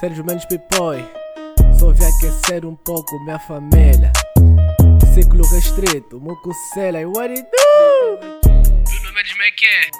Sérgio Mendes Pipoi. Só vim aquecer um pouco minha família. Ciclo restrito, Mucucela e what it do? Bruno Mendes Maker.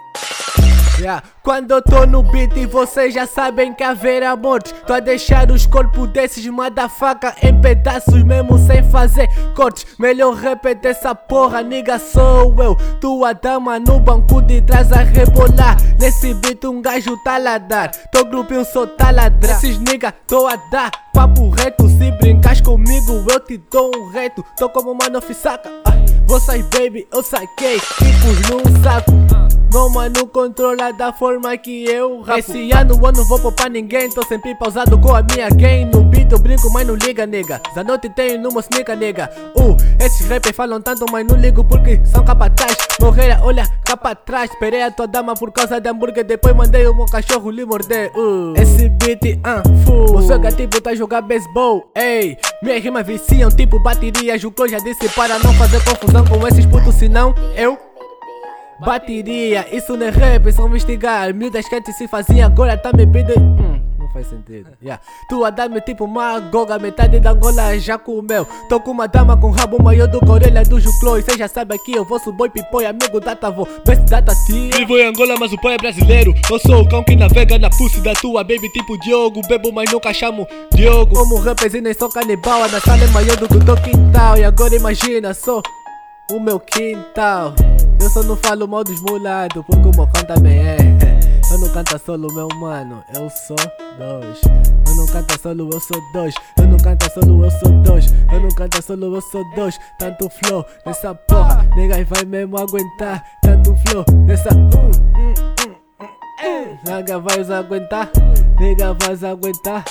Yeah. Quando eu tô no beat e vocês já sabem que haverá mortes Tô a deixar os corpos desses motherfucker em pedaços mesmo sem fazer cortes Melhor repetir essa porra, nigga sou eu Tua dama no banco de trás a rebolar Nesse beat um gajo a ladrar Tô grupinho só tá a ladrar Esses nigga tô a dar. Papo reto Se brincas comigo eu te dou um reto. Tô como mano fissaca ah, Vou sair baby, eu saquei. Tipos num saco. Meu mano controla da forma que eu rapo. Esse ano eu não vou poupar ninguém. Tô sempre pausado com a minha gang No beat eu brinco, mas não liga, nega. Zanote tenho numa sneaker, nega Uh, esses rappers falam tanto, mas não ligo porque são capataz. Morreira, olha, capa atrás Esperei a tua dama por causa de hambúrguer. Depois mandei o meu cachorro lhe morder. Uh. Esse beat, ah, uh, full O seu tipo tá jogar beisebol, ei. Minhas rimas viciam tipo baterias O já disse para não fazer confusão com esses putos Senão eu Bateria, isso não é rap, só investigar. Miúdas quentes se faziam, agora tá me pedindo. Hum, não faz sentido. Yeah. Tu a dar-me tipo uma goga, metade da Angola já comeu. Tô com uma dama com rabo maior do Corelha do Juclô. E cê já sabe aqui, eu vou subir pipoi, amigo da Tavo. Best data tia. Vivo em Angola, mas o pai é brasileiro. Eu sou o cão que navega na pussy da tua baby, tipo Diogo. Bebo, mas nunca chamo Diogo. Como rappers e nem sou canibal, a sala é maior do que o teu quintal. E agora imagina, sou o meu quintal. Eu só não falo mal dos mulados, porque o bocão também é. Eu não canto solo, meu mano, eu sou dois. Eu não canto solo, eu sou dois. Eu não canto solo, eu sou dois. Eu não canto solo, eu sou dois. Tanto flow nessa porra, nega vai mesmo aguentar. Tanto flow nessa. Uh, uh, uh. Nega vai aguentar, nega vai aguentar.